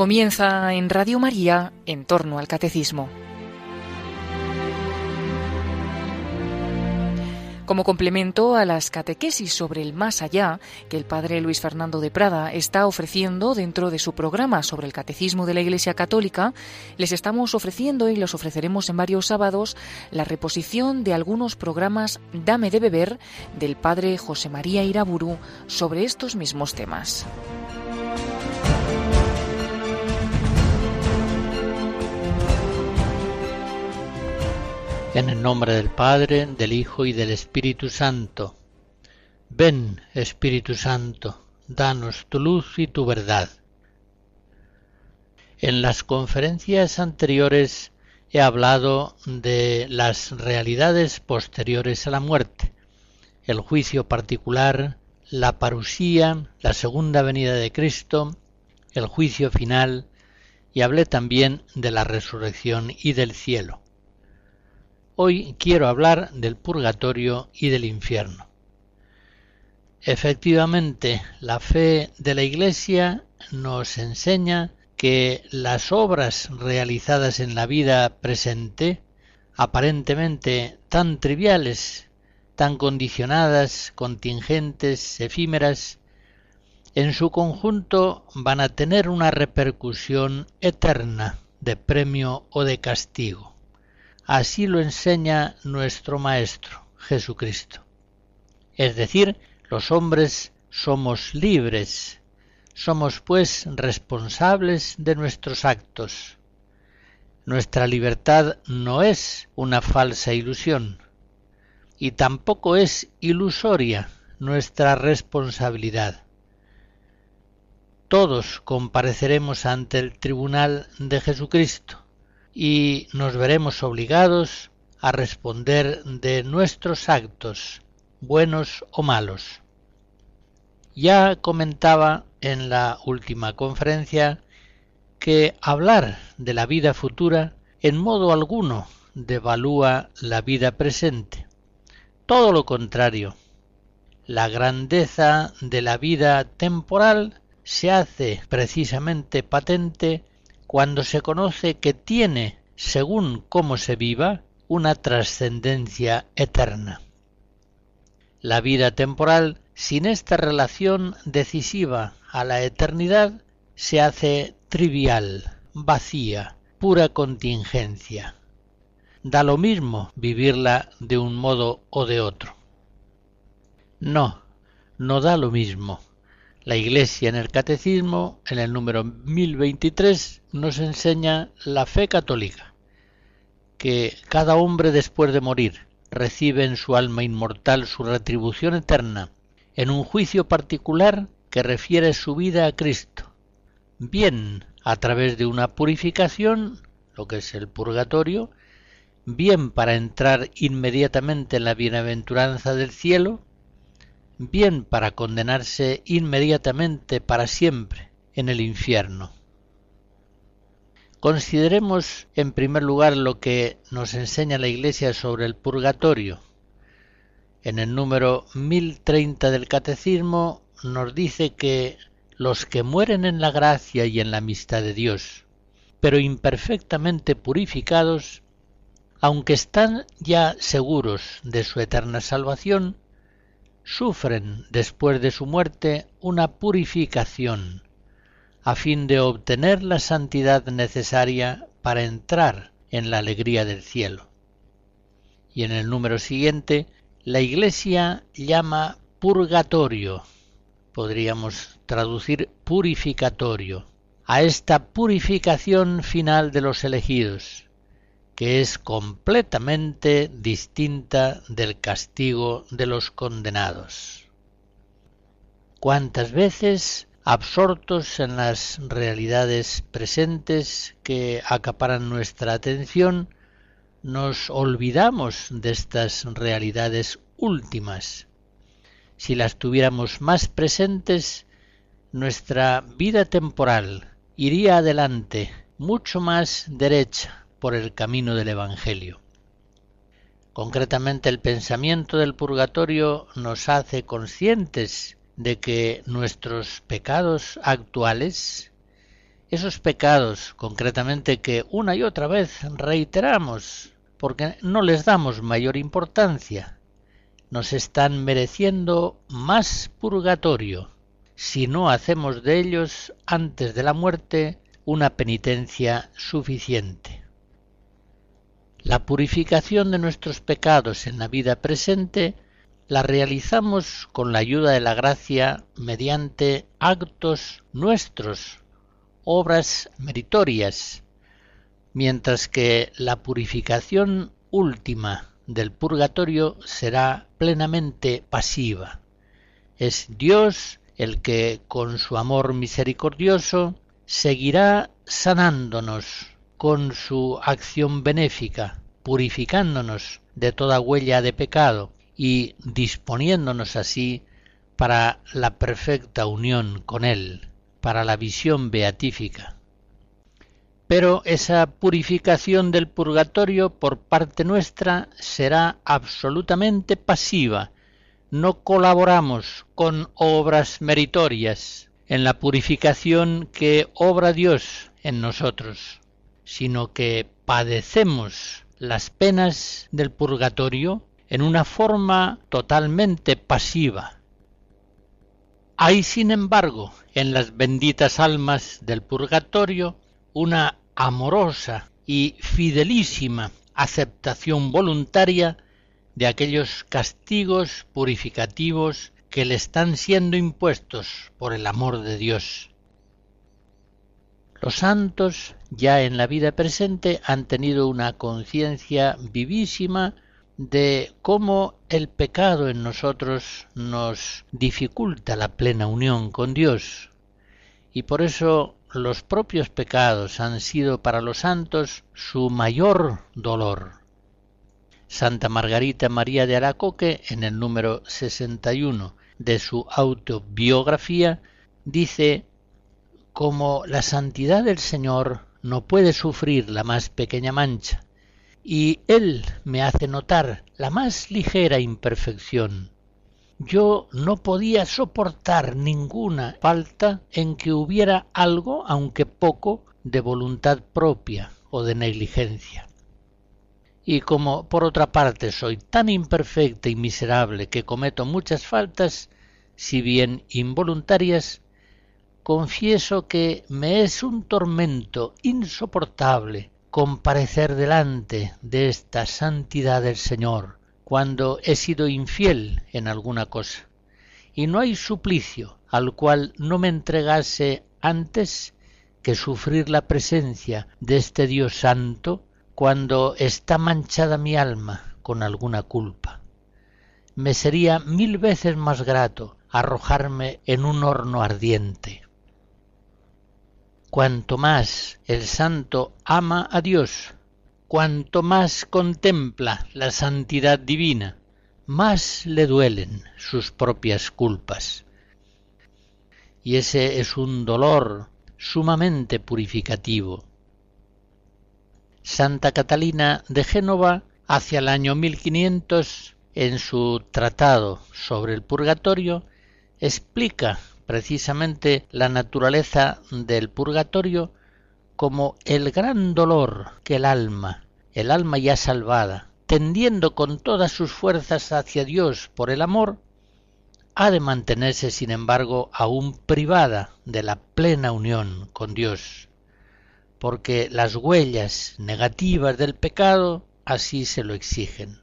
Comienza en Radio María en torno al catecismo. Como complemento a las catequesis sobre el más allá que el padre Luis Fernando de Prada está ofreciendo dentro de su programa sobre el catecismo de la Iglesia Católica, les estamos ofreciendo y los ofreceremos en varios sábados la reposición de algunos programas Dame de beber del padre José María Iraburu sobre estos mismos temas. En el nombre del Padre, del Hijo y del Espíritu Santo. Ven, Espíritu Santo, danos tu luz y tu verdad. En las conferencias anteriores he hablado de las realidades posteriores a la muerte, el juicio particular, la parusía, la segunda venida de Cristo, el juicio final, y hablé también de la resurrección y del cielo. Hoy quiero hablar del purgatorio y del infierno. Efectivamente, la fe de la Iglesia nos enseña que las obras realizadas en la vida presente, aparentemente tan triviales, tan condicionadas, contingentes, efímeras, en su conjunto van a tener una repercusión eterna de premio o de castigo. Así lo enseña nuestro Maestro, Jesucristo. Es decir, los hombres somos libres, somos pues responsables de nuestros actos. Nuestra libertad no es una falsa ilusión, y tampoco es ilusoria nuestra responsabilidad. Todos compareceremos ante el tribunal de Jesucristo, y nos veremos obligados a responder de nuestros actos, buenos o malos. Ya comentaba en la última conferencia que hablar de la vida futura en modo alguno devalúa la vida presente. Todo lo contrario. La grandeza de la vida temporal se hace precisamente patente cuando se conoce que tiene, según cómo se viva, una trascendencia eterna. La vida temporal, sin esta relación decisiva a la eternidad, se hace trivial, vacía, pura contingencia. Da lo mismo vivirla de un modo o de otro. No, no da lo mismo. La Iglesia en el Catecismo, en el número 1023, nos enseña la fe católica, que cada hombre después de morir recibe en su alma inmortal su retribución eterna, en un juicio particular que refiere su vida a Cristo, bien a través de una purificación, lo que es el purgatorio, bien para entrar inmediatamente en la bienaventuranza del cielo, bien para condenarse inmediatamente para siempre en el infierno. Consideremos en primer lugar lo que nos enseña la Iglesia sobre el purgatorio. En el número 1030 del Catecismo nos dice que los que mueren en la gracia y en la amistad de Dios, pero imperfectamente purificados, aunque están ya seguros de su eterna salvación, sufren después de su muerte una purificación, a fin de obtener la santidad necesaria para entrar en la alegría del cielo. Y en el número siguiente, la Iglesia llama purgatorio, podríamos traducir purificatorio, a esta purificación final de los elegidos, que es completamente distinta del castigo de los condenados. ¿Cuántas veces, absortos en las realidades presentes que acaparan nuestra atención, nos olvidamos de estas realidades últimas? Si las tuviéramos más presentes, nuestra vida temporal iría adelante mucho más derecha por el camino del Evangelio. Concretamente el pensamiento del purgatorio nos hace conscientes de que nuestros pecados actuales esos pecados concretamente que una y otra vez reiteramos porque no les damos mayor importancia, nos están mereciendo más purgatorio si no hacemos de ellos antes de la muerte una penitencia suficiente. La purificación de nuestros pecados en la vida presente la realizamos con la ayuda de la gracia mediante actos nuestros, obras meritorias, mientras que la purificación última del purgatorio será plenamente pasiva. Es Dios el que con su amor misericordioso seguirá sanándonos con su acción benéfica, purificándonos de toda huella de pecado y disponiéndonos así para la perfecta unión con Él, para la visión beatífica. Pero esa purificación del purgatorio por parte nuestra será absolutamente pasiva. No colaboramos con obras meritorias en la purificación que obra Dios en nosotros, sino que padecemos las penas del purgatorio en una forma totalmente pasiva. Hay, sin embargo, en las benditas almas del purgatorio una amorosa y fidelísima aceptación voluntaria de aquellos castigos purificativos que le están siendo impuestos por el amor de Dios. Los santos ya en la vida presente han tenido una conciencia vivísima de cómo el pecado en nosotros nos dificulta la plena unión con Dios. Y por eso los propios pecados han sido para los santos su mayor dolor. Santa Margarita María de Aracoque, en el número 61 de su autobiografía, dice, como la santidad del Señor no puede sufrir la más pequeña mancha, y él me hace notar la más ligera imperfección. Yo no podía soportar ninguna falta en que hubiera algo, aunque poco, de voluntad propia o de negligencia. Y como por otra parte soy tan imperfecta y miserable que cometo muchas faltas, si bien involuntarias, confieso que me es un tormento insoportable comparecer delante de esta santidad del Señor cuando he sido infiel en alguna cosa, y no hay suplicio al cual no me entregase antes que sufrir la presencia de este Dios santo cuando está manchada mi alma con alguna culpa. Me sería mil veces más grato arrojarme en un horno ardiente Cuanto más el santo ama a Dios, cuanto más contempla la santidad divina, más le duelen sus propias culpas. Y ese es un dolor sumamente purificativo. Santa Catalina de Génova, hacia el año 1500, en su tratado sobre el purgatorio, explica precisamente la naturaleza del purgatorio como el gran dolor que el alma, el alma ya salvada, tendiendo con todas sus fuerzas hacia Dios por el amor, ha de mantenerse, sin embargo, aún privada de la plena unión con Dios, porque las huellas negativas del pecado así se lo exigen.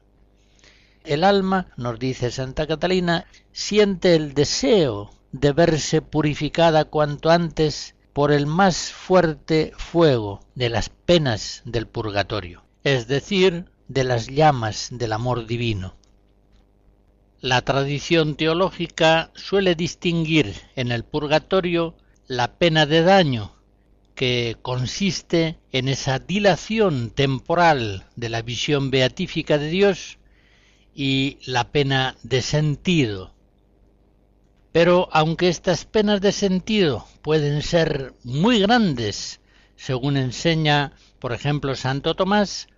El alma, nos dice Santa Catalina, siente el deseo de verse purificada cuanto antes por el más fuerte fuego de las penas del purgatorio, es decir, de las llamas del amor divino. La tradición teológica suele distinguir en el purgatorio la pena de daño, que consiste en esa dilación temporal de la visión beatífica de Dios, y la pena de sentido, pero aunque estas penas de sentido pueden ser muy grandes, según enseña, por ejemplo, Santo Tomás,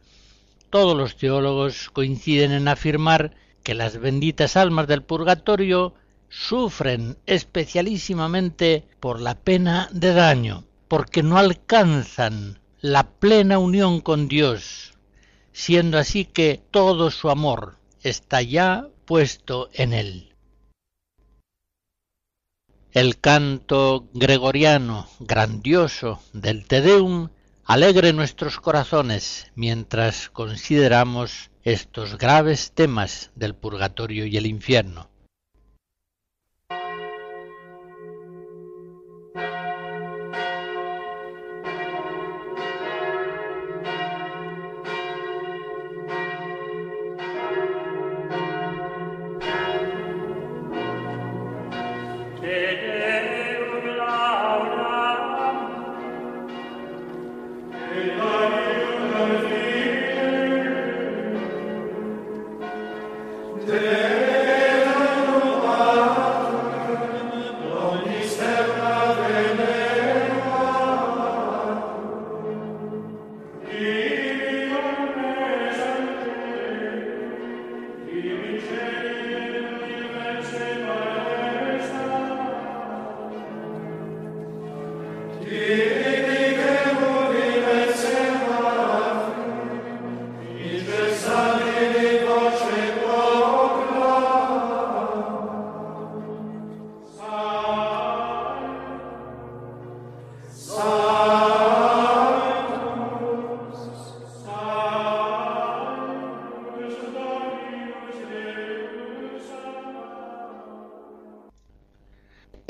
todos los teólogos coinciden en afirmar que las benditas almas del purgatorio sufren especialísimamente por la pena de daño, porque no alcanzan la plena unión con Dios, siendo así que todo su amor está ya puesto en él. El canto gregoriano grandioso del Te Deum alegre nuestros corazones mientras consideramos estos graves temas del purgatorio y el infierno.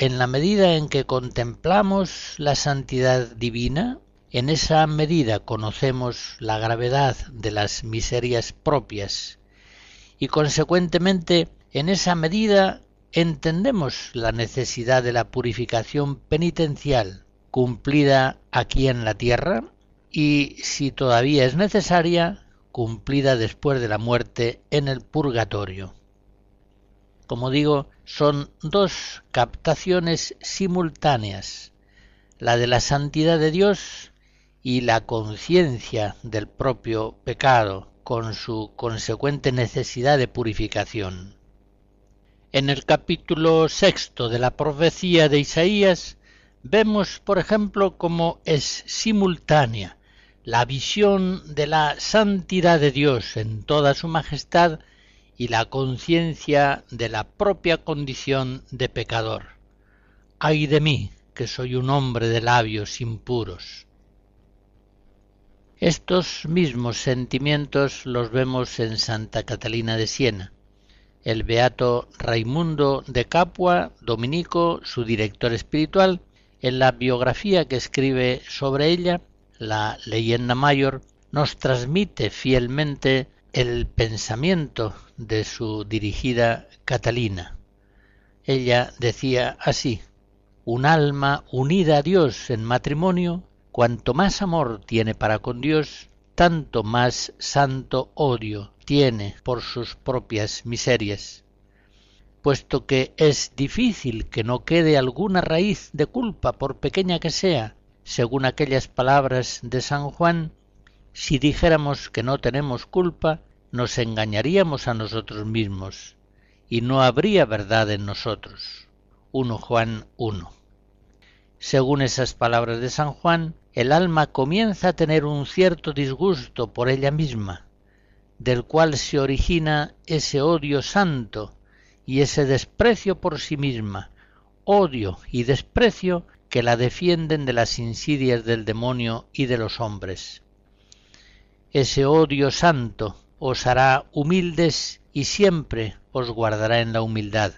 En la medida en que contemplamos la santidad divina, en esa medida conocemos la gravedad de las miserias propias y consecuentemente en esa medida entendemos la necesidad de la purificación penitencial cumplida aquí en la tierra y, si todavía es necesaria, cumplida después de la muerte en el purgatorio. Como digo, son dos captaciones simultáneas, la de la santidad de Dios y la conciencia del propio pecado, con su consecuente necesidad de purificación. En el capítulo sexto de la profecía de Isaías vemos, por ejemplo, cómo es simultánea la visión de la santidad de Dios en toda su majestad y la conciencia de la propia condición de pecador. Ay de mí, que soy un hombre de labios impuros. Estos mismos sentimientos los vemos en Santa Catalina de Siena. El beato Raimundo de Capua, dominico, su director espiritual, en la biografía que escribe sobre ella, la Leyenda Mayor, nos transmite fielmente el pensamiento de su dirigida Catalina. Ella decía así, un alma unida a Dios en matrimonio, cuanto más amor tiene para con Dios, tanto más santo odio tiene por sus propias miserias. Puesto que es difícil que no quede alguna raíz de culpa, por pequeña que sea, según aquellas palabras de San Juan, si dijéramos que no tenemos culpa, nos engañaríamos a nosotros mismos y no habría verdad en nosotros. 1 Juan 1. Según esas palabras de San Juan, el alma comienza a tener un cierto disgusto por ella misma, del cual se origina ese odio santo y ese desprecio por sí misma, odio y desprecio que la defienden de las insidias del demonio y de los hombres. Ese odio santo os hará humildes y siempre os guardará en la humildad.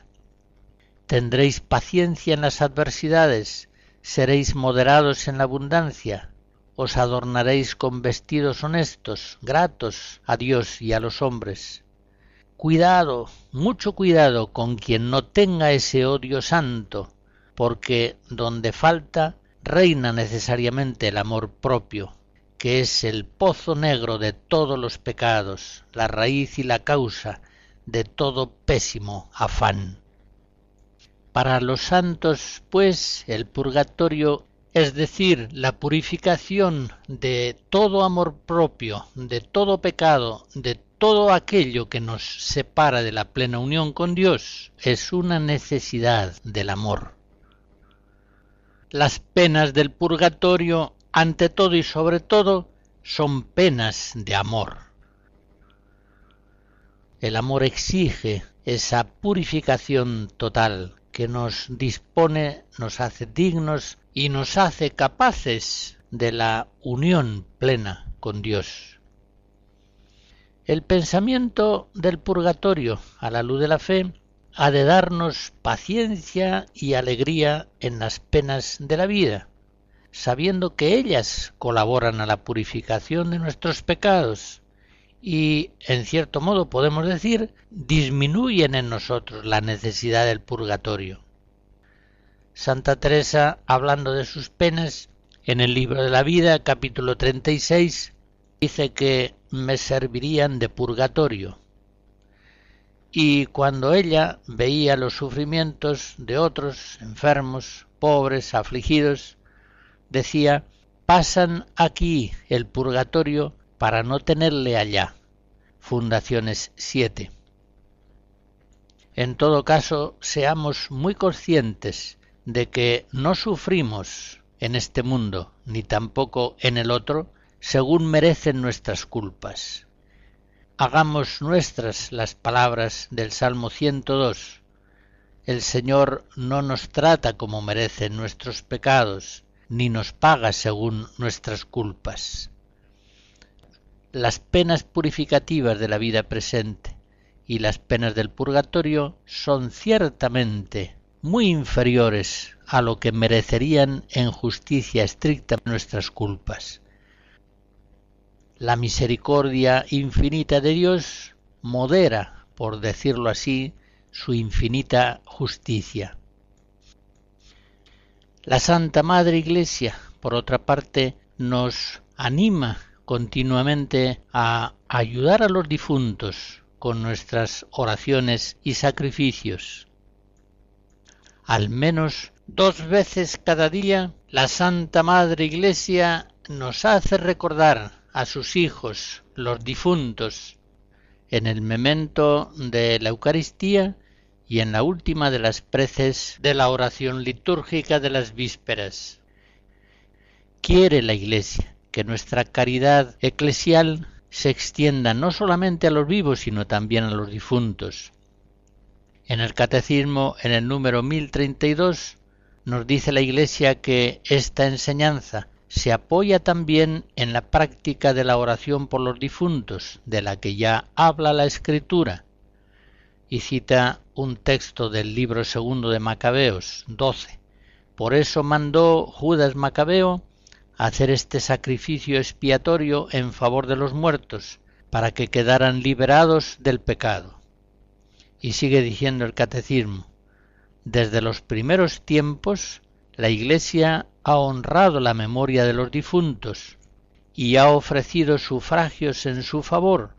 Tendréis paciencia en las adversidades, seréis moderados en la abundancia, os adornaréis con vestidos honestos, gratos a Dios y a los hombres. Cuidado, mucho cuidado con quien no tenga ese odio santo, porque donde falta reina necesariamente el amor propio, que es el pozo negro de todos los pecados, la raíz y la causa de todo pésimo afán. Para los santos, pues, el purgatorio, es decir, la purificación de todo amor propio, de todo pecado, de todo aquello que nos separa de la plena unión con Dios, es una necesidad del amor las penas del purgatorio, ante todo y sobre todo, son penas de amor. El amor exige esa purificación total que nos dispone, nos hace dignos y nos hace capaces de la unión plena con Dios. El pensamiento del purgatorio a la luz de la fe ha de darnos paciencia y alegría en las penas de la vida, sabiendo que ellas colaboran a la purificación de nuestros pecados y, en cierto modo podemos decir, disminuyen en nosotros la necesidad del purgatorio. Santa Teresa, hablando de sus penas, en el libro de la vida, capítulo 36, dice que me servirían de purgatorio. Y cuando ella veía los sufrimientos de otros enfermos, pobres, afligidos, decía, pasan aquí el purgatorio para no tenerle allá. Fundaciones 7. En todo caso, seamos muy conscientes de que no sufrimos en este mundo, ni tampoco en el otro, según merecen nuestras culpas. Hagamos nuestras las palabras del Salmo 102. El Señor no nos trata como merecen nuestros pecados, ni nos paga según nuestras culpas. Las penas purificativas de la vida presente y las penas del purgatorio son ciertamente muy inferiores a lo que merecerían en justicia estricta nuestras culpas. La misericordia infinita de Dios modera, por decirlo así, su infinita justicia. La Santa Madre Iglesia, por otra parte, nos anima continuamente a ayudar a los difuntos con nuestras oraciones y sacrificios, al menos dos veces cada día, la Santa Madre Iglesia nos hace recordar a sus hijos, los difuntos, en el memento de la Eucaristía y en la última de las preces de la oración litúrgica de las vísperas. Quiere la Iglesia que nuestra caridad eclesial se extienda no solamente a los vivos, sino también a los difuntos, en el Catecismo, en el número 1032, nos dice la Iglesia que esta enseñanza se apoya también en la práctica de la oración por los difuntos, de la que ya habla la Escritura, y cita un texto del libro segundo de Macabeos 12. Por eso mandó Judas Macabeo hacer este sacrificio expiatorio en favor de los muertos, para que quedaran liberados del pecado. Y sigue diciendo el catecismo, desde los primeros tiempos la Iglesia ha honrado la memoria de los difuntos y ha ofrecido sufragios en su favor,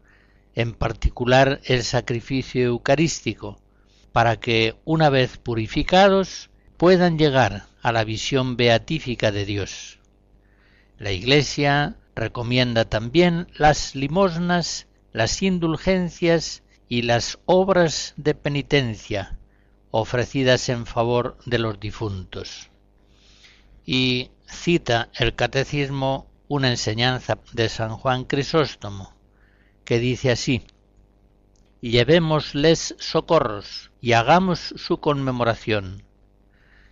en particular el sacrificio eucarístico, para que, una vez purificados, puedan llegar a la visión beatífica de Dios. La Iglesia recomienda también las limosnas, las indulgencias y las obras de penitencia ofrecidas en favor de los difuntos. Y cita el catecismo una enseñanza de San Juan Crisóstomo, que dice así, Llevémosles socorros y hagamos su conmemoración.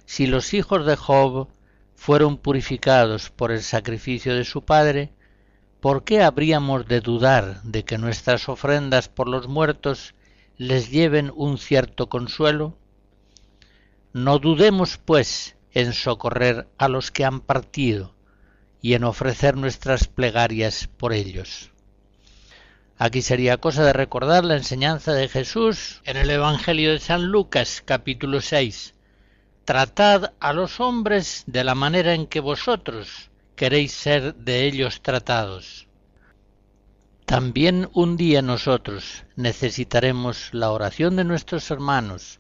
Si los hijos de Job fueron purificados por el sacrificio de su padre, ¿por qué habríamos de dudar de que nuestras ofrendas por los muertos les lleven un cierto consuelo? No dudemos, pues, en socorrer a los que han partido y en ofrecer nuestras plegarias por ellos. Aquí sería cosa de recordar la enseñanza de Jesús en el Evangelio de San Lucas capítulo 6. Tratad a los hombres de la manera en que vosotros queréis ser de ellos tratados. También un día nosotros necesitaremos la oración de nuestros hermanos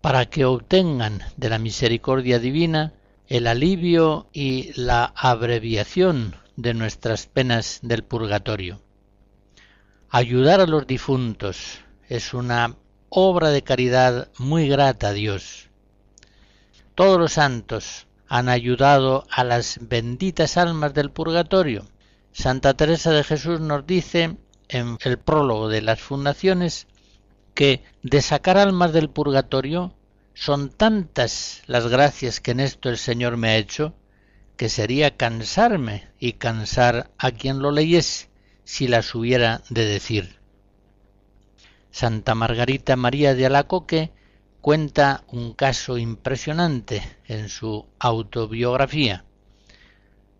para que obtengan de la misericordia divina el alivio y la abreviación de nuestras penas del purgatorio. Ayudar a los difuntos es una obra de caridad muy grata a Dios. Todos los santos han ayudado a las benditas almas del purgatorio. Santa Teresa de Jesús nos dice en el prólogo de las fundaciones que de sacar almas del purgatorio son tantas las gracias que en esto el Señor me ha hecho que sería cansarme y cansar a quien lo leyese si las hubiera de decir. Santa Margarita María de Alacoque cuenta un caso impresionante en su autobiografía.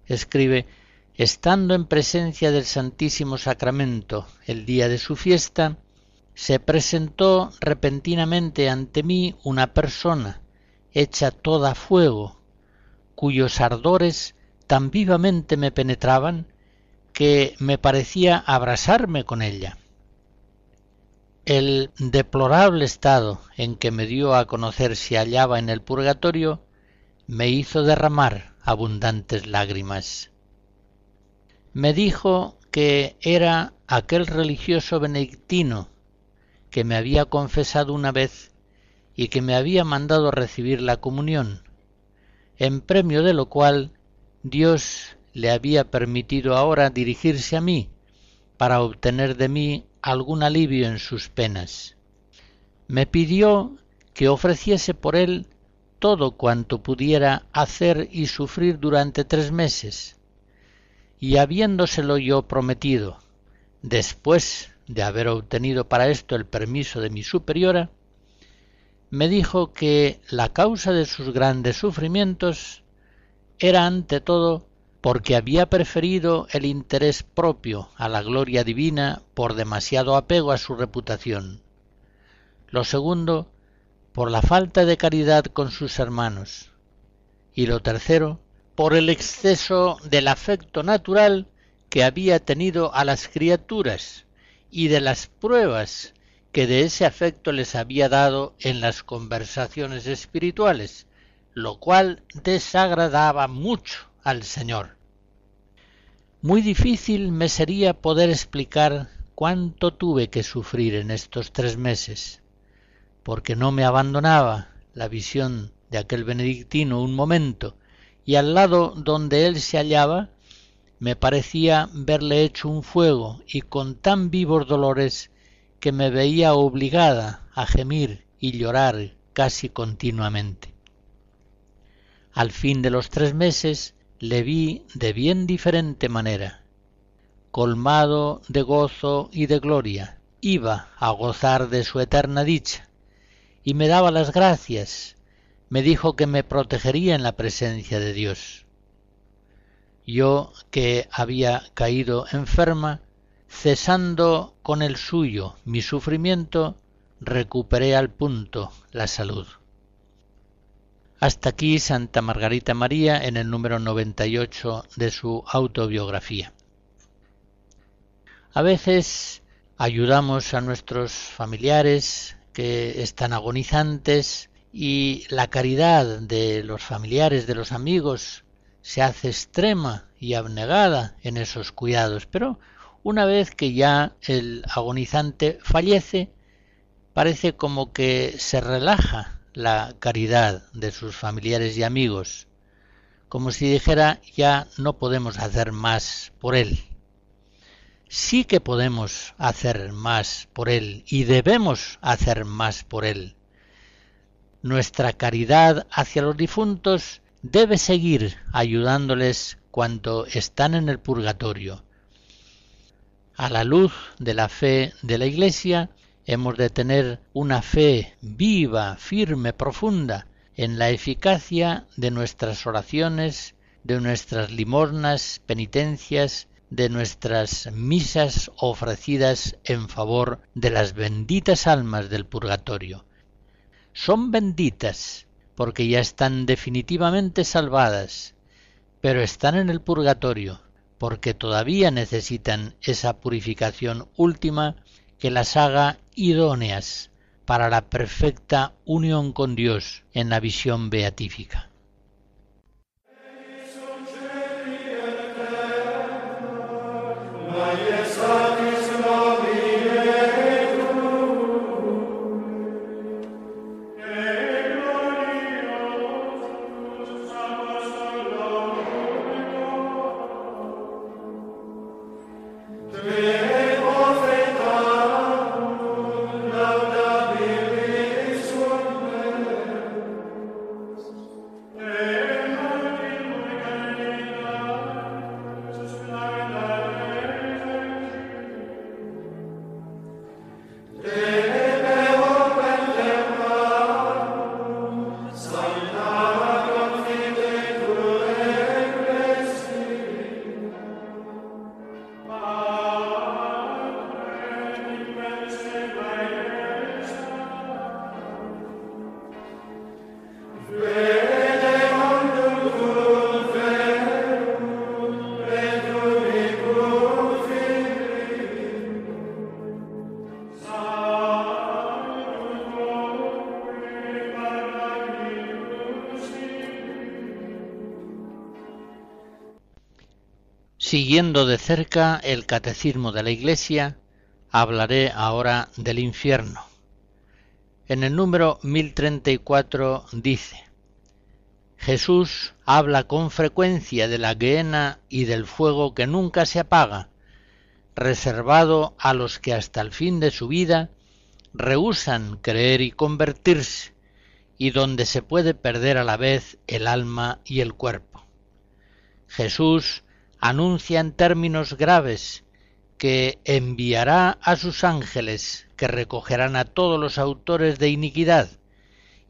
Escribe Estando en presencia del Santísimo Sacramento el día de su fiesta, se presentó repentinamente ante mí una persona hecha toda fuego, cuyos ardores tan vivamente me penetraban que me parecía abrasarme con ella. El deplorable estado en que me dio a conocer se hallaba en el purgatorio me hizo derramar abundantes lágrimas me dijo que era aquel religioso benedictino que me había confesado una vez y que me había mandado recibir la comunión, en premio de lo cual Dios le había permitido ahora dirigirse a mí para obtener de mí algún alivio en sus penas. Me pidió que ofreciese por él todo cuanto pudiera hacer y sufrir durante tres meses, y habiéndoselo yo prometido, después de haber obtenido para esto el permiso de mi superiora, me dijo que la causa de sus grandes sufrimientos era ante todo porque había preferido el interés propio a la gloria divina por demasiado apego a su reputación. Lo segundo, por la falta de caridad con sus hermanos. Y lo tercero, por el exceso del afecto natural que había tenido a las criaturas y de las pruebas que de ese afecto les había dado en las conversaciones espirituales, lo cual desagradaba mucho al Señor. Muy difícil me sería poder explicar cuánto tuve que sufrir en estos tres meses, porque no me abandonaba la visión de aquel benedictino un momento, y al lado donde él se hallaba me parecía verle hecho un fuego y con tan vivos dolores que me veía obligada a gemir y llorar casi continuamente. Al fin de los tres meses le vi de bien diferente manera. Colmado de gozo y de gloria, iba a gozar de su eterna dicha, y me daba las gracias me dijo que me protegería en la presencia de Dios. Yo que había caído enferma, cesando con el suyo mi sufrimiento, recuperé al punto la salud. Hasta aquí Santa Margarita María en el número 98 de su autobiografía. A veces ayudamos a nuestros familiares que están agonizantes y la caridad de los familiares, de los amigos, se hace extrema y abnegada en esos cuidados, pero una vez que ya el agonizante fallece, parece como que se relaja la caridad de sus familiares y amigos, como si dijera ya no podemos hacer más por él. Sí que podemos hacer más por él y debemos hacer más por él nuestra caridad hacia los difuntos debe seguir ayudándoles cuando están en el purgatorio. A la luz de la fe de la Iglesia, hemos de tener una fe viva, firme, profunda en la eficacia de nuestras oraciones, de nuestras limosnas, penitencias, de nuestras misas ofrecidas en favor de las benditas almas del purgatorio. Son benditas porque ya están definitivamente salvadas, pero están en el purgatorio porque todavía necesitan esa purificación última que las haga idóneas para la perfecta unión con Dios en la visión beatífica. De cerca el catecismo de la Iglesia, hablaré ahora del infierno. En el número 1034 dice, Jesús habla con frecuencia de la guena y del fuego que nunca se apaga, reservado a los que hasta el fin de su vida rehusan creer y convertirse, y donde se puede perder a la vez el alma y el cuerpo. Jesús anuncia en términos graves que enviará a sus ángeles que recogerán a todos los autores de iniquidad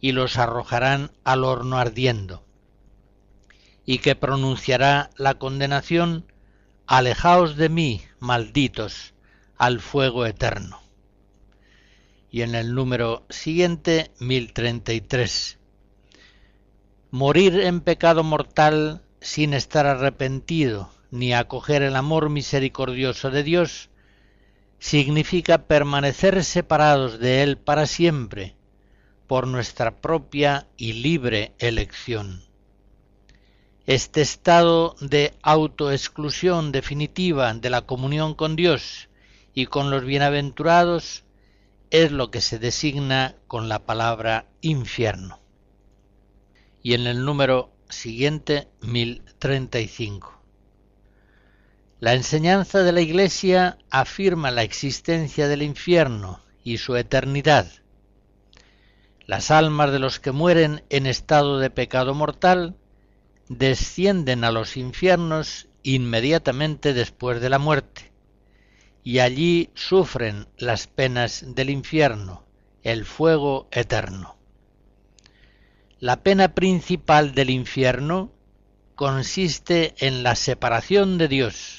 y los arrojarán al horno ardiendo, y que pronunciará la condenación Alejaos de mí, malditos, al fuego eterno. Y en el número siguiente, 1033. Morir en pecado mortal sin estar arrepentido ni acoger el amor misericordioso de Dios, significa permanecer separados de Él para siempre, por nuestra propia y libre elección. Este estado de autoexclusión definitiva de la comunión con Dios y con los bienaventurados es lo que se designa con la palabra infierno. Y en el número siguiente 1035. La enseñanza de la Iglesia afirma la existencia del infierno y su eternidad. Las almas de los que mueren en estado de pecado mortal descienden a los infiernos inmediatamente después de la muerte, y allí sufren las penas del infierno, el fuego eterno. La pena principal del infierno consiste en la separación de Dios,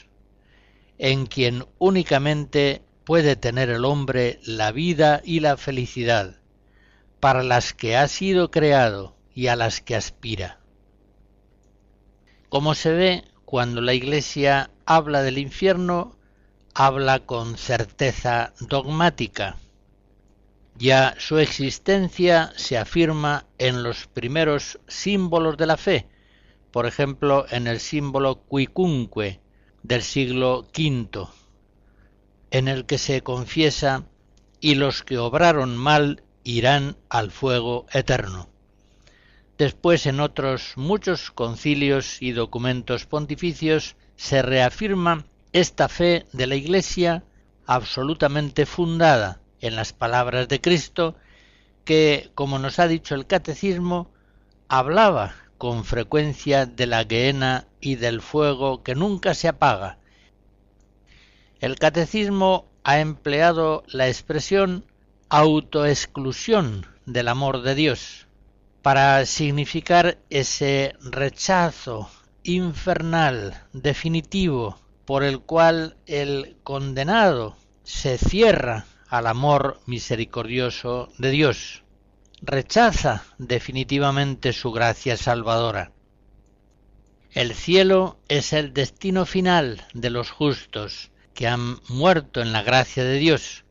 en quien únicamente puede tener el hombre la vida y la felicidad, para las que ha sido creado y a las que aspira. Como se ve, cuando la Iglesia habla del infierno, habla con certeza dogmática. Ya su existencia se afirma en los primeros símbolos de la fe, por ejemplo en el símbolo del siglo V, en el que se confiesa y los que obraron mal irán al fuego eterno. Después en otros muchos concilios y documentos pontificios se reafirma esta fe de la Iglesia absolutamente fundada en las palabras de Cristo que, como nos ha dicho el Catecismo, hablaba con frecuencia de la gehenna y del fuego que nunca se apaga. El catecismo ha empleado la expresión autoexclusión del amor de Dios para significar ese rechazo infernal definitivo por el cual el condenado se cierra al amor misericordioso de Dios rechaza definitivamente su gracia salvadora. El cielo es el destino final de los justos que han muerto en la gracia de Dios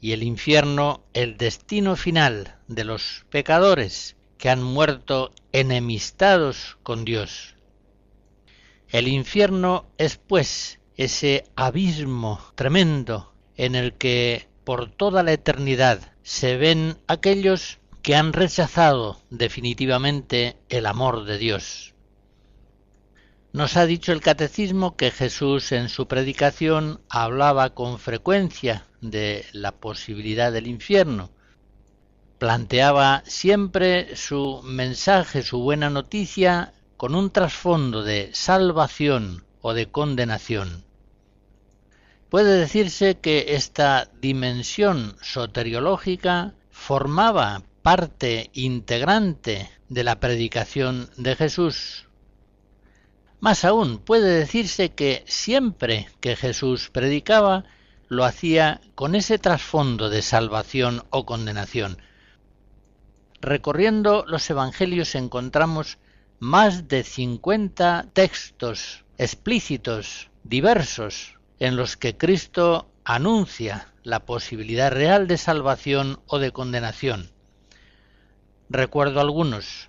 y el infierno el destino final de los pecadores que han muerto enemistados con Dios. El infierno es pues ese abismo tremendo en el que por toda la eternidad se ven aquellos que han rechazado definitivamente el amor de Dios. Nos ha dicho el catecismo que Jesús en su predicación hablaba con frecuencia de la posibilidad del infierno. Planteaba siempre su mensaje, su buena noticia, con un trasfondo de salvación o de condenación. Puede decirse que esta dimensión soteriológica formaba parte integrante de la predicación de Jesús. Más aún, puede decirse que siempre que Jesús predicaba, lo hacía con ese trasfondo de salvación o condenación. Recorriendo los Evangelios encontramos más de 50 textos explícitos, diversos, en los que Cristo anuncia la posibilidad real de salvación o de condenación. Recuerdo algunos.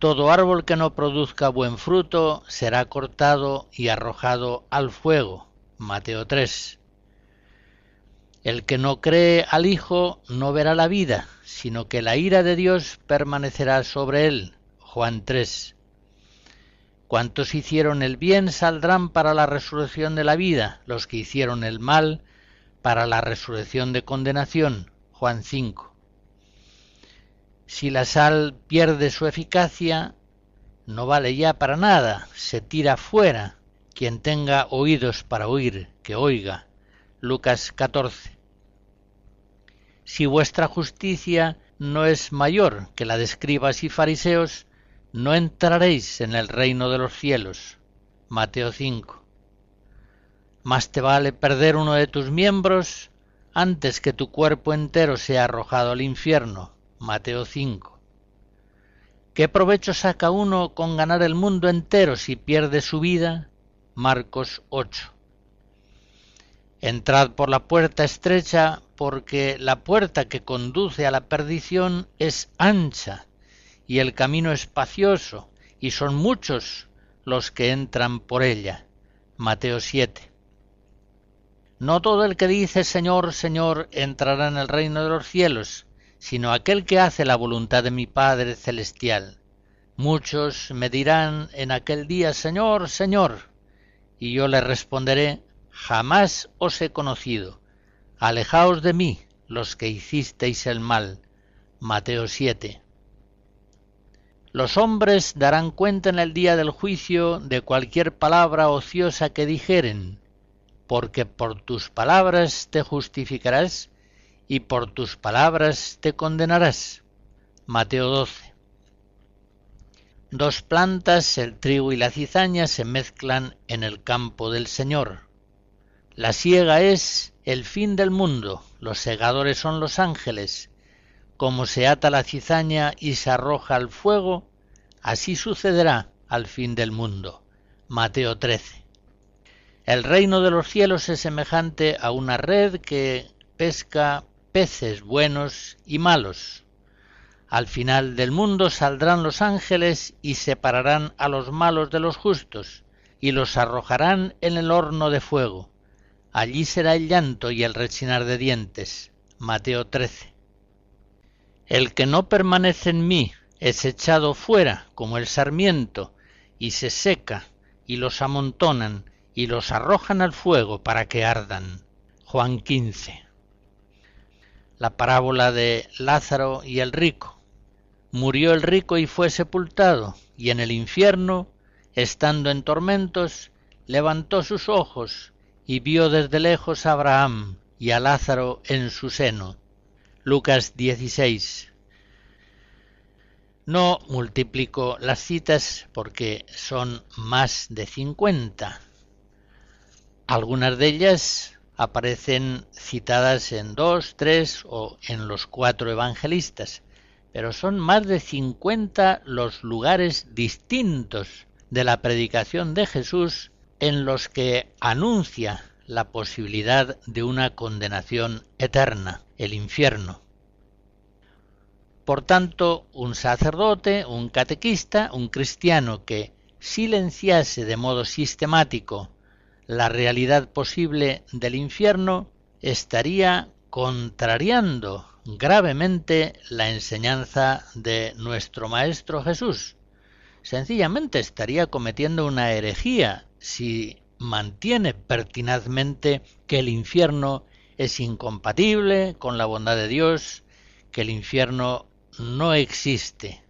Todo árbol que no produzca buen fruto será cortado y arrojado al fuego. Mateo 3. El que no cree al Hijo no verá la vida, sino que la ira de Dios permanecerá sobre él. Juan 3. Cuantos hicieron el bien saldrán para la resurrección de la vida, los que hicieron el mal para la resurrección de condenación. Juan 5. Si la sal pierde su eficacia, no vale ya para nada, se tira fuera. Quien tenga oídos para oír, que oiga. Lucas 14. Si vuestra justicia no es mayor que la de escribas y fariseos, no entraréis en el reino de los cielos. Mateo 5. Más te vale perder uno de tus miembros antes que tu cuerpo entero sea arrojado al infierno. Mateo 5. ¿Qué provecho saca uno con ganar el mundo entero si pierde su vida? Marcos 8. Entrad por la puerta estrecha, porque la puerta que conduce a la perdición es ancha y el camino espacioso, y son muchos los que entran por ella. Mateo 7. No todo el que dice Señor, Señor entrará en el reino de los cielos, sino aquel que hace la voluntad de mi Padre celestial. Muchos me dirán en aquel día Señor, Señor, y yo le responderé, jamás os he conocido. Alejaos de mí, los que hicisteis el mal. Mateo 7. Los hombres darán cuenta en el día del juicio de cualquier palabra ociosa que dijeren, porque por tus palabras te justificarás y por tus palabras te condenarás. Mateo 12. Dos plantas, el trigo y la cizaña, se mezclan en el campo del Señor. La siega es el fin del mundo, los segadores son los ángeles, como se ata la cizaña y se arroja al fuego, así sucederá al fin del mundo. Mateo 13. El reino de los cielos es semejante a una red que pesca peces buenos y malos. Al final del mundo saldrán los ángeles y separarán a los malos de los justos, y los arrojarán en el horno de fuego. Allí será el llanto y el rechinar de dientes. Mateo 13. El que no permanece en mí es echado fuera como el sarmiento, y se seca, y los amontonan, y los arrojan al fuego para que ardan. Juan 15. La parábola de Lázaro y el rico. Murió el rico y fue sepultado, y en el infierno, estando en tormentos, levantó sus ojos y vio desde lejos a Abraham y a Lázaro en su seno. Lucas 16. No multiplico las citas porque son más de cincuenta. Algunas de ellas aparecen citadas en dos, tres o en los cuatro evangelistas, pero son más de cincuenta los lugares distintos de la predicación de Jesús en los que anuncia la posibilidad de una condenación eterna, el infierno. Por tanto, un sacerdote, un catequista, un cristiano que silenciase de modo sistemático la realidad posible del infierno estaría contrariando gravemente la enseñanza de nuestro Maestro Jesús. Sencillamente estaría cometiendo una herejía si mantiene pertinazmente que el infierno es incompatible con la bondad de Dios, que el infierno no existe.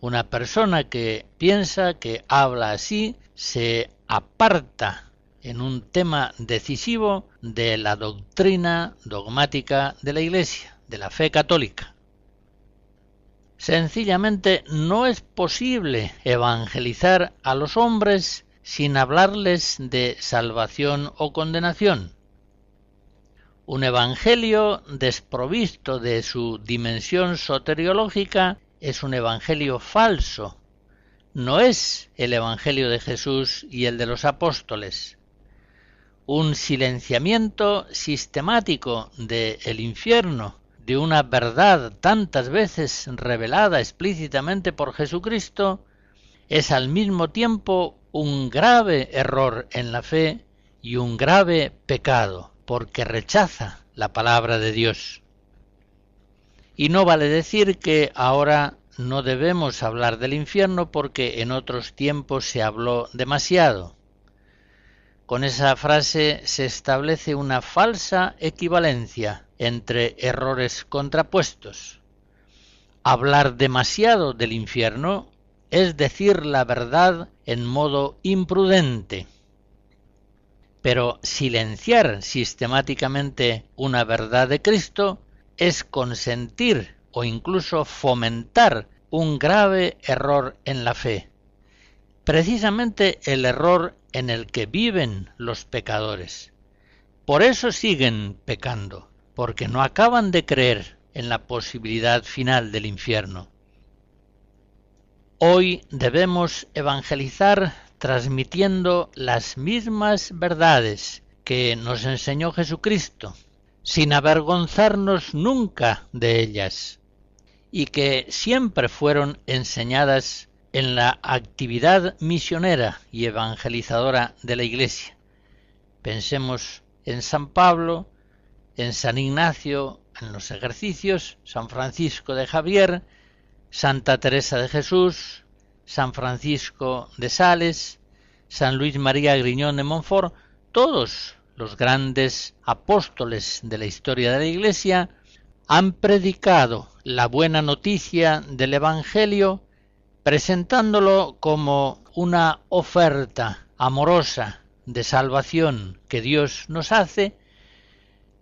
Una persona que piensa, que habla así, se aparta en un tema decisivo de la doctrina dogmática de la Iglesia, de la fe católica. Sencillamente no es posible evangelizar a los hombres sin hablarles de salvación o condenación. Un evangelio desprovisto de su dimensión soteriológica es un evangelio falso. No es el evangelio de Jesús y el de los apóstoles. Un silenciamiento sistemático del infierno, de una verdad tantas veces revelada explícitamente por Jesucristo, es al mismo tiempo un grave error en la fe y un grave pecado porque rechaza la palabra de Dios. Y no vale decir que ahora no debemos hablar del infierno porque en otros tiempos se habló demasiado. Con esa frase se establece una falsa equivalencia entre errores contrapuestos. Hablar demasiado del infierno es decir la verdad en modo imprudente pero silenciar sistemáticamente una verdad de Cristo es consentir o incluso fomentar un grave error en la fe, precisamente el error en el que viven los pecadores. Por eso siguen pecando, porque no acaban de creer en la posibilidad final del infierno. Hoy debemos evangelizar transmitiendo las mismas verdades que nos enseñó Jesucristo, sin avergonzarnos nunca de ellas, y que siempre fueron enseñadas en la actividad misionera y evangelizadora de la Iglesia. Pensemos en San Pablo, en San Ignacio, en los ejercicios, San Francisco de Javier, Santa Teresa de Jesús, San Francisco de Sales, San Luis María Griñón de Montfort, todos los grandes apóstoles de la historia de la Iglesia, han predicado la buena noticia del Evangelio presentándolo como una oferta amorosa de salvación que Dios nos hace,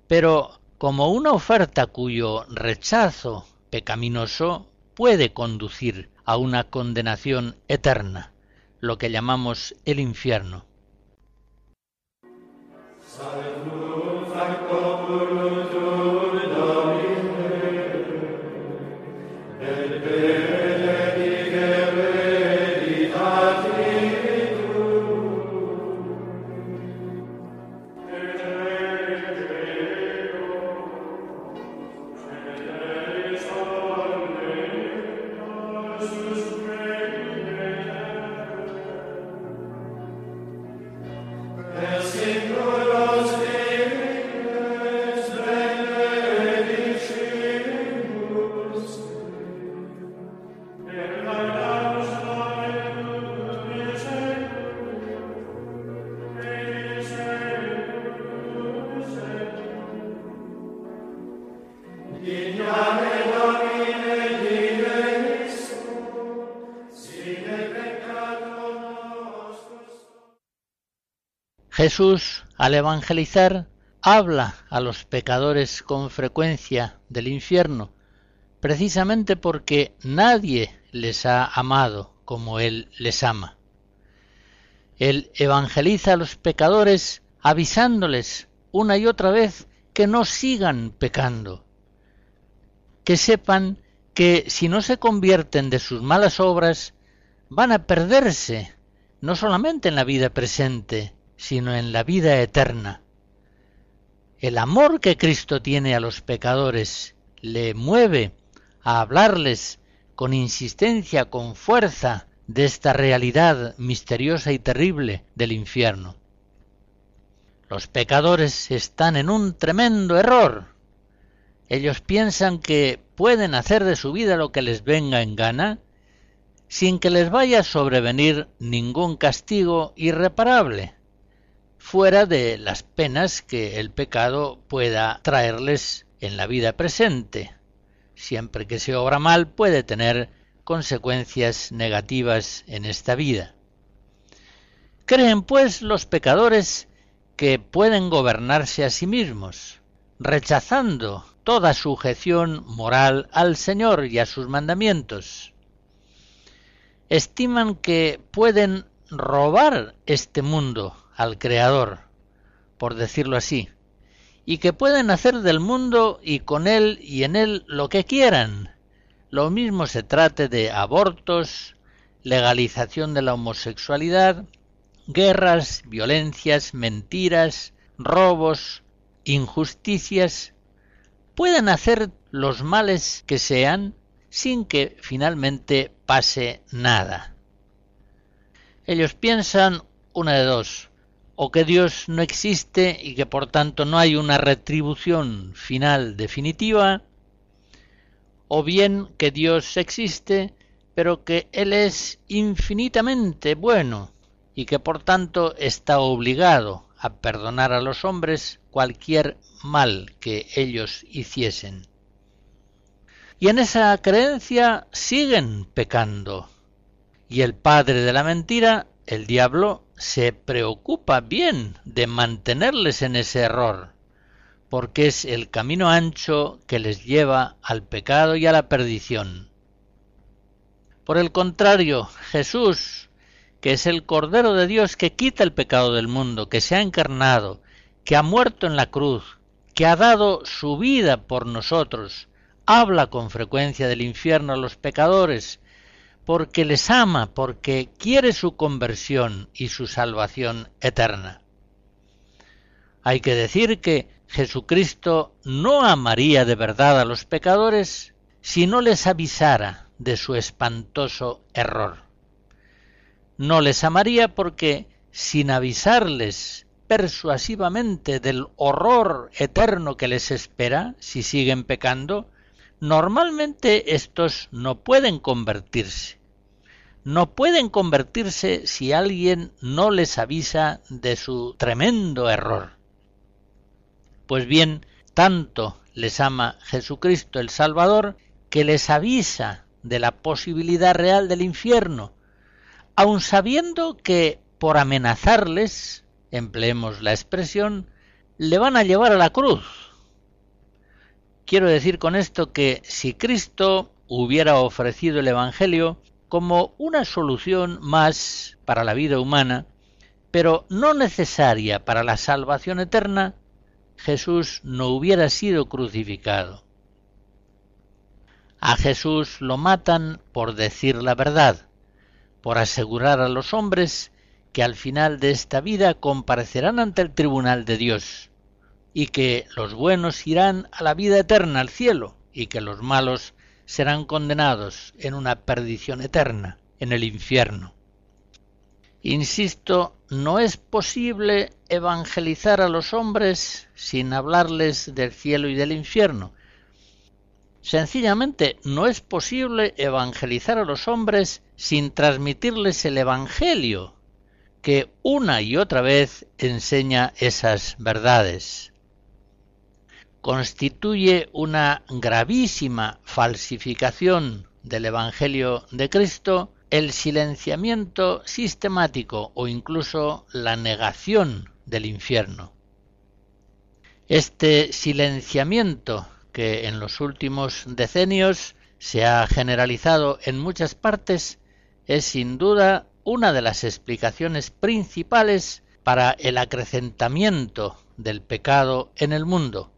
pero como una oferta cuyo rechazo pecaminoso puede conducir a una condenación eterna, lo que llamamos el infierno. Jesús, al evangelizar, habla a los pecadores con frecuencia del infierno, precisamente porque nadie les ha amado como Él les ama. Él evangeliza a los pecadores avisándoles una y otra vez que no sigan pecando, que sepan que si no se convierten de sus malas obras, van a perderse, no solamente en la vida presente, sino en la vida eterna. El amor que Cristo tiene a los pecadores le mueve a hablarles con insistencia, con fuerza, de esta realidad misteriosa y terrible del infierno. Los pecadores están en un tremendo error. Ellos piensan que pueden hacer de su vida lo que les venga en gana sin que les vaya a sobrevenir ningún castigo irreparable fuera de las penas que el pecado pueda traerles en la vida presente. Siempre que se obra mal puede tener consecuencias negativas en esta vida. Creen pues los pecadores que pueden gobernarse a sí mismos, rechazando toda sujeción moral al Señor y a sus mandamientos. Estiman que pueden robar este mundo al Creador, por decirlo así, y que pueden hacer del mundo y con él y en él lo que quieran. Lo mismo se trate de abortos, legalización de la homosexualidad, guerras, violencias, mentiras, robos, injusticias, pueden hacer los males que sean sin que finalmente pase nada. Ellos piensan una de dos, o que Dios no existe y que por tanto no hay una retribución final definitiva, o bien que Dios existe, pero que Él es infinitamente bueno y que por tanto está obligado a perdonar a los hombres cualquier mal que ellos hiciesen. Y en esa creencia siguen pecando. Y el padre de la mentira, el diablo, se preocupa bien de mantenerles en ese error, porque es el camino ancho que les lleva al pecado y a la perdición. Por el contrario, Jesús, que es el Cordero de Dios que quita el pecado del mundo, que se ha encarnado, que ha muerto en la cruz, que ha dado su vida por nosotros, habla con frecuencia del infierno a los pecadores, porque les ama, porque quiere su conversión y su salvación eterna. Hay que decir que Jesucristo no amaría de verdad a los pecadores si no les avisara de su espantoso error. No les amaría porque, sin avisarles persuasivamente del horror eterno que les espera si siguen pecando, normalmente estos no pueden convertirse. No pueden convertirse si alguien no les avisa de su tremendo error. Pues bien, tanto les ama Jesucristo el Salvador que les avisa de la posibilidad real del infierno, aun sabiendo que por amenazarles, empleemos la expresión, le van a llevar a la cruz. Quiero decir con esto que si Cristo hubiera ofrecido el Evangelio como una solución más para la vida humana, pero no necesaria para la salvación eterna, Jesús no hubiera sido crucificado. A Jesús lo matan por decir la verdad, por asegurar a los hombres que al final de esta vida comparecerán ante el tribunal de Dios, y que los buenos irán a la vida eterna, al cielo, y que los malos serán condenados en una perdición eterna, en el infierno. Insisto, no es posible evangelizar a los hombres sin hablarles del cielo y del infierno, Sencillamente no es posible evangelizar a los hombres sin transmitirles el Evangelio, que una y otra vez enseña esas verdades. Constituye una gravísima falsificación del Evangelio de Cristo el silenciamiento sistemático o incluso la negación del infierno. Este silenciamiento que en los últimos decenios se ha generalizado en muchas partes, es sin duda una de las explicaciones principales para el acrecentamiento del pecado en el mundo,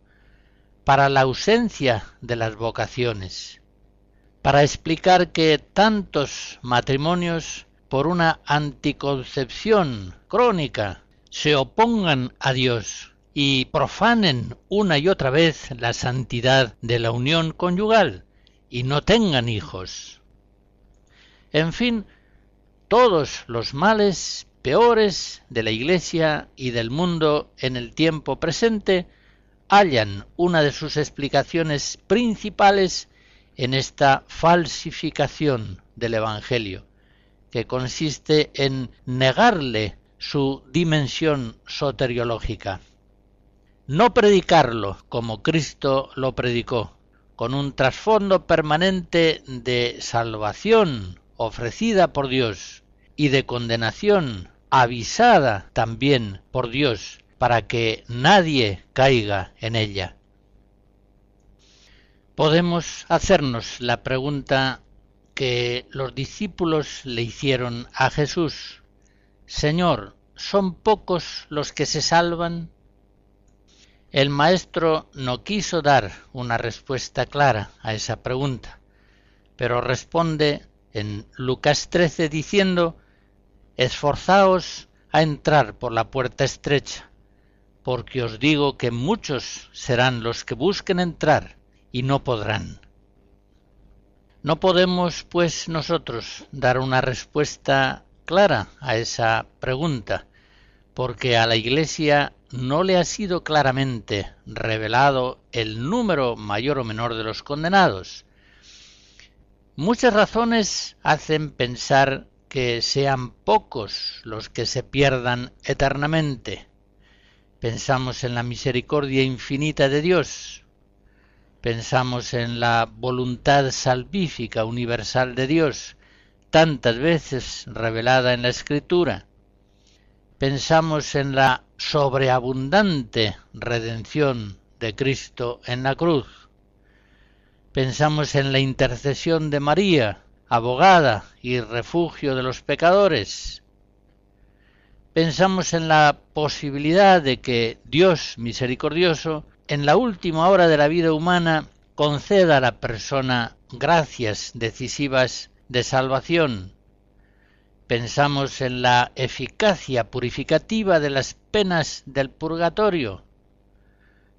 para la ausencia de las vocaciones, para explicar que tantos matrimonios por una anticoncepción crónica se opongan a Dios y profanen una y otra vez la santidad de la unión conyugal y no tengan hijos. En fin, todos los males peores de la Iglesia y del mundo en el tiempo presente hallan una de sus explicaciones principales en esta falsificación del Evangelio, que consiste en negarle su dimensión soteriológica. No predicarlo como Cristo lo predicó, con un trasfondo permanente de salvación ofrecida por Dios y de condenación avisada también por Dios para que nadie caiga en ella. Podemos hacernos la pregunta que los discípulos le hicieron a Jesús. Señor, ¿son pocos los que se salvan? El maestro no quiso dar una respuesta clara a esa pregunta, pero responde en Lucas 13 diciendo, Esforzaos a entrar por la puerta estrecha, porque os digo que muchos serán los que busquen entrar y no podrán. No podemos, pues, nosotros dar una respuesta clara a esa pregunta, porque a la Iglesia no le ha sido claramente revelado el número mayor o menor de los condenados. Muchas razones hacen pensar que sean pocos los que se pierdan eternamente. Pensamos en la misericordia infinita de Dios, pensamos en la voluntad salvífica universal de Dios, tantas veces revelada en la Escritura, pensamos en la sobreabundante redención de Cristo en la cruz. Pensamos en la intercesión de María, abogada y refugio de los pecadores. Pensamos en la posibilidad de que Dios misericordioso, en la última hora de la vida humana, conceda a la persona gracias decisivas de salvación, Pensamos en la eficacia purificativa de las penas del purgatorio.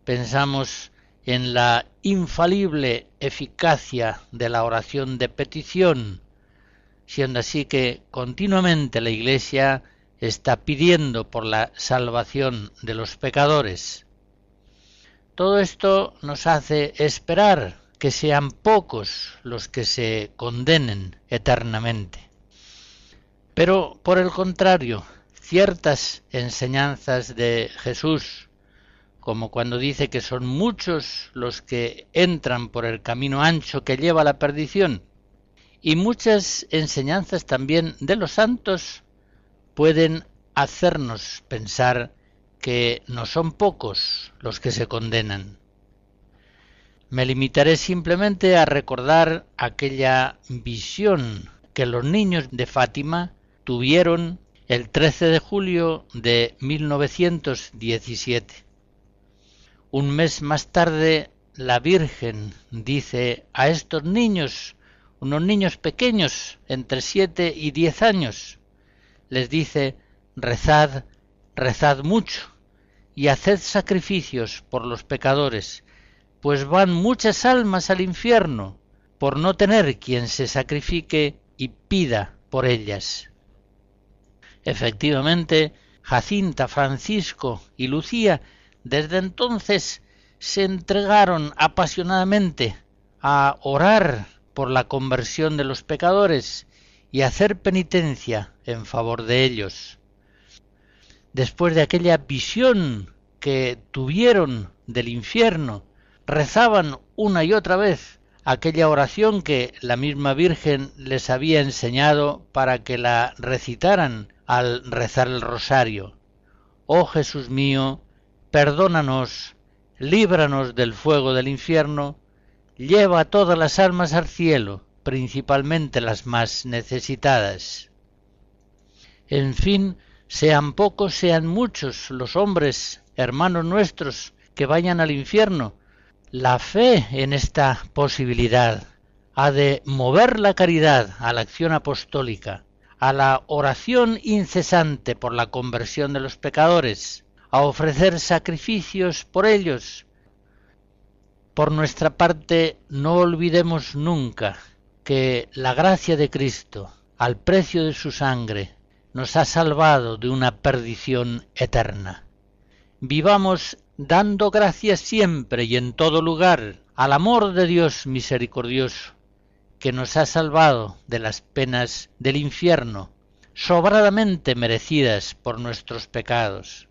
Pensamos en la infalible eficacia de la oración de petición, siendo así que continuamente la Iglesia está pidiendo por la salvación de los pecadores. Todo esto nos hace esperar que sean pocos los que se condenen eternamente. Pero, por el contrario, ciertas enseñanzas de Jesús, como cuando dice que son muchos los que entran por el camino ancho que lleva a la perdición, y muchas enseñanzas también de los santos pueden hacernos pensar que no son pocos los que se condenan. Me limitaré simplemente a recordar aquella visión que los niños de Fátima tuvieron el 13 de julio de 1917. Un mes más tarde, la Virgen dice a estos niños, unos niños pequeños, entre siete y diez años, les dice, rezad, rezad mucho, y haced sacrificios por los pecadores, pues van muchas almas al infierno, por no tener quien se sacrifique y pida por ellas. Efectivamente, Jacinta, Francisco y Lucía desde entonces se entregaron apasionadamente a orar por la conversión de los pecadores y hacer penitencia en favor de ellos. Después de aquella visión que tuvieron del infierno, rezaban una y otra vez aquella oración que la misma Virgen les había enseñado para que la recitaran al rezar el rosario. Oh Jesús mío, perdónanos, líbranos del fuego del infierno, lleva todas las almas al cielo, principalmente las más necesitadas. En fin, sean pocos, sean muchos los hombres, hermanos nuestros, que vayan al infierno, la fe en esta posibilidad ha de mover la caridad a la acción apostólica, a la oración incesante por la conversión de los pecadores, a ofrecer sacrificios por ellos. Por nuestra parte, no olvidemos nunca que la gracia de Cristo, al precio de su sangre, nos ha salvado de una perdición eterna. Vivamos dando gracias siempre y en todo lugar al amor de Dios misericordioso, que nos ha salvado de las penas del infierno, sobradamente merecidas por nuestros pecados.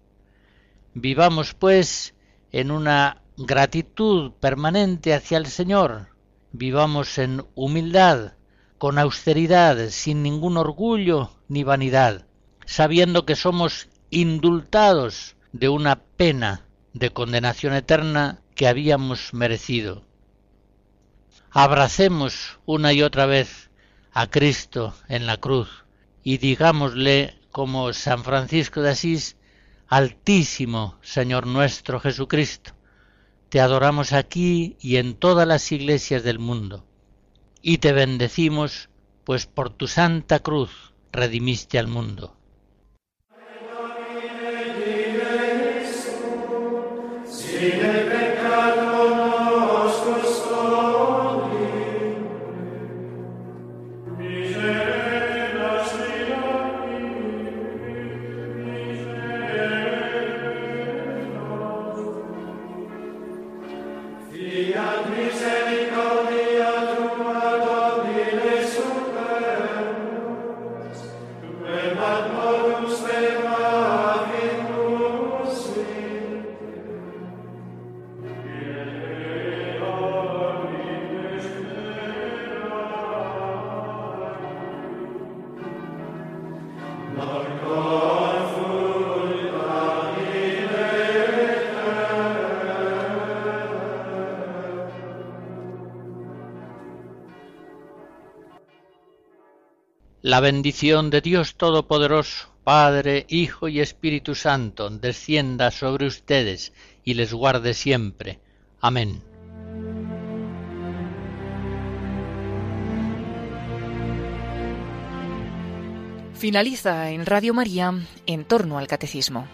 Vivamos, pues, en una gratitud permanente hacia el Señor, vivamos en humildad, con austeridad, sin ningún orgullo ni vanidad, sabiendo que somos indultados de una pena de condenación eterna que habíamos merecido. Abracemos una y otra vez a Cristo en la cruz y digámosle como San Francisco de Asís, Altísimo Señor nuestro Jesucristo, te adoramos aquí y en todas las iglesias del mundo, y te bendecimos, pues por tu santa cruz redimiste al mundo. La bendición de Dios Todopoderoso, Padre, Hijo y Espíritu Santo, descienda sobre ustedes y les guarde siempre. Amén. Finaliza en Radio María en torno al catecismo.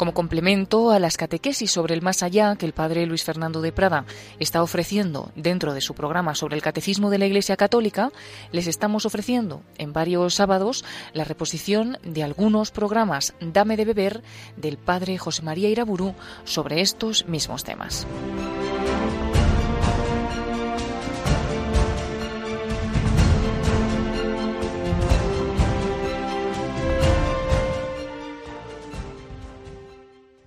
Como complemento a las catequesis sobre el más allá que el padre Luis Fernando de Prada está ofreciendo dentro de su programa sobre el catecismo de la Iglesia Católica, les estamos ofreciendo en varios sábados la reposición de algunos programas Dame de beber del padre José María Iraburu sobre estos mismos temas.